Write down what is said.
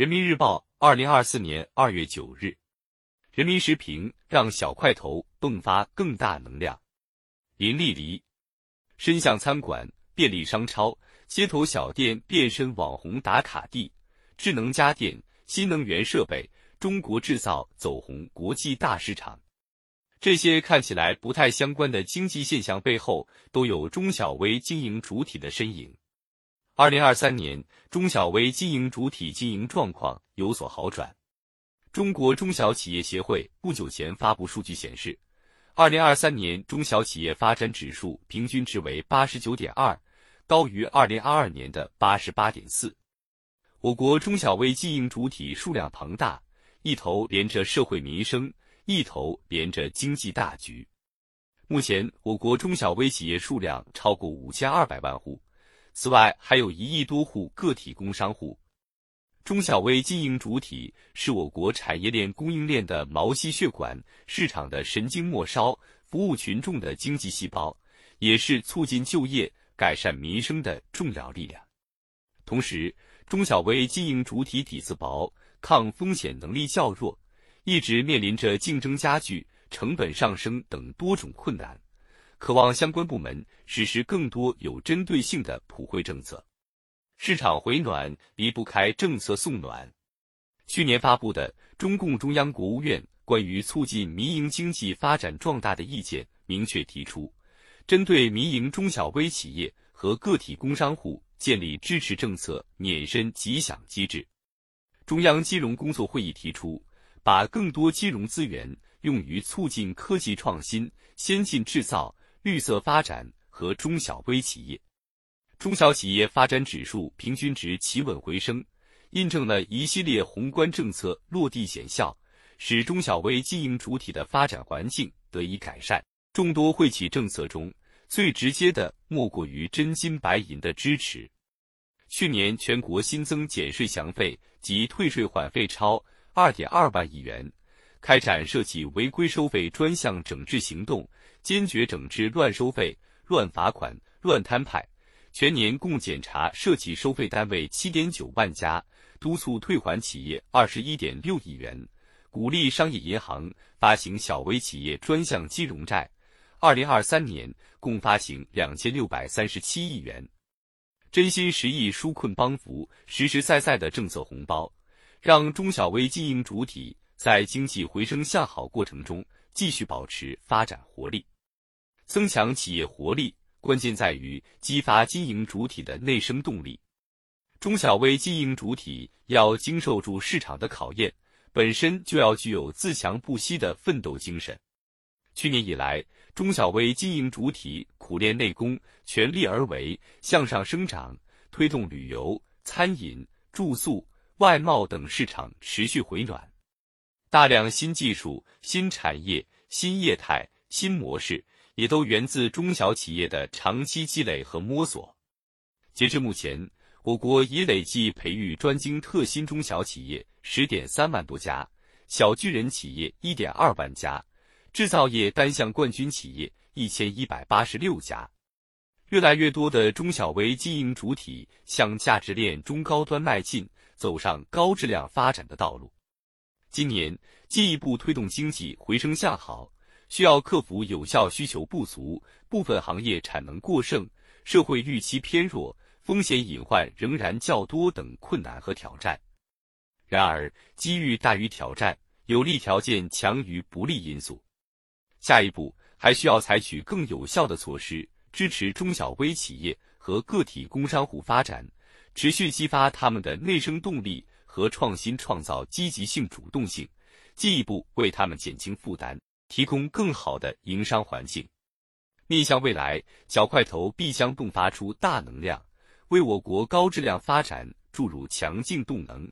人民日报，二零二四年二月九日。人民时评：让小块头迸发更大能量。林丽离，深巷餐馆、便利商超、街头小店变身网红打卡地，智能家电、新能源设备，中国制造走红国际大市场。这些看起来不太相关的经济现象背后，都有中小微经营主体的身影。二零二三年，中小微经营主体经营状况有所好转。中国中小企业协会不久前发布数据显示，二零二三年中小企业发展指数平均值为八十九点二，高于二零二二年的八十八点四。我国中小微经营主体数量庞大，一头连着社会民生，一头连着经济大局。目前，我国中小微企业数量超过五千二百万户。此外，还有一亿多户个体工商户。中小微经营主体是我国产业链供应链的毛细血管、市场的神经末梢、服务群众的经济细胞，也是促进就业、改善民生的重要力量。同时，中小微经营主体底子薄、抗风险能力较弱，一直面临着竞争加剧、成本上升等多种困难。渴望相关部门实施更多有针对性的普惠政策。市场回暖离不开政策送暖。去年发布的中共中央、国务院关于促进民营经济发展壮大的意见明确提出，针对民营中小微企业和个体工商户建立支持政策免申吉享机制。中央金融工作会议提出，把更多金融资源用于促进科技创新、先进制造。绿色发展和中小微企业，中小企业发展指数平均值企稳回升，印证了一系列宏观政策落地显效，使中小微经营主体的发展环境得以改善。众多惠企政策中，最直接的莫过于真金白银的支持。去年全国新增减税降费及退税缓费超二点二万亿元。开展涉企违规收费专项整治行动，坚决整治乱收费、乱罚款、乱摊派。全年共检查涉企收费单位七点九万家，督促退还企业二十一点六亿元，鼓励商业银行发行小微企业专项金融债。二零二三年共发行两千六百三十七亿元，真心实意纾困帮扶，实实在在的政策红包，让中小微经营主体。在经济回升向好过程中，继续保持发展活力，增强企业活力，关键在于激发经营主体的内生动力。中小微经营主体要经受住市场的考验，本身就要具有自强不息的奋斗精神。去年以来，中小微经营主体苦练内功，全力而为，向上生长，推动旅游、餐饮、住宿、外贸等市场持续回暖。大量新技术、新产业、新业态、新模式，也都源自中小企业的长期积累和摸索。截至目前，我国已累计培育专精特新中小企业十点三万多家，小巨人企业一点二万家，制造业单项冠军企业一千一百八十六家。越来越多的中小微经营主体向价值链中高端迈进，走上高质量发展的道路。今年进一步推动经济回升向好，需要克服有效需求不足、部分行业产能过剩、社会预期偏弱、风险隐患仍然较多等困难和挑战。然而，机遇大于挑战，有利条件强于不利因素。下一步还需要采取更有效的措施，支持中小微企业和个体工商户发展，持续激发他们的内生动力。和创新创造积极性、主动性，进一步为他们减轻负担，提供更好的营商环境。面向未来，小块头必将迸发出大能量，为我国高质量发展注入强劲动能。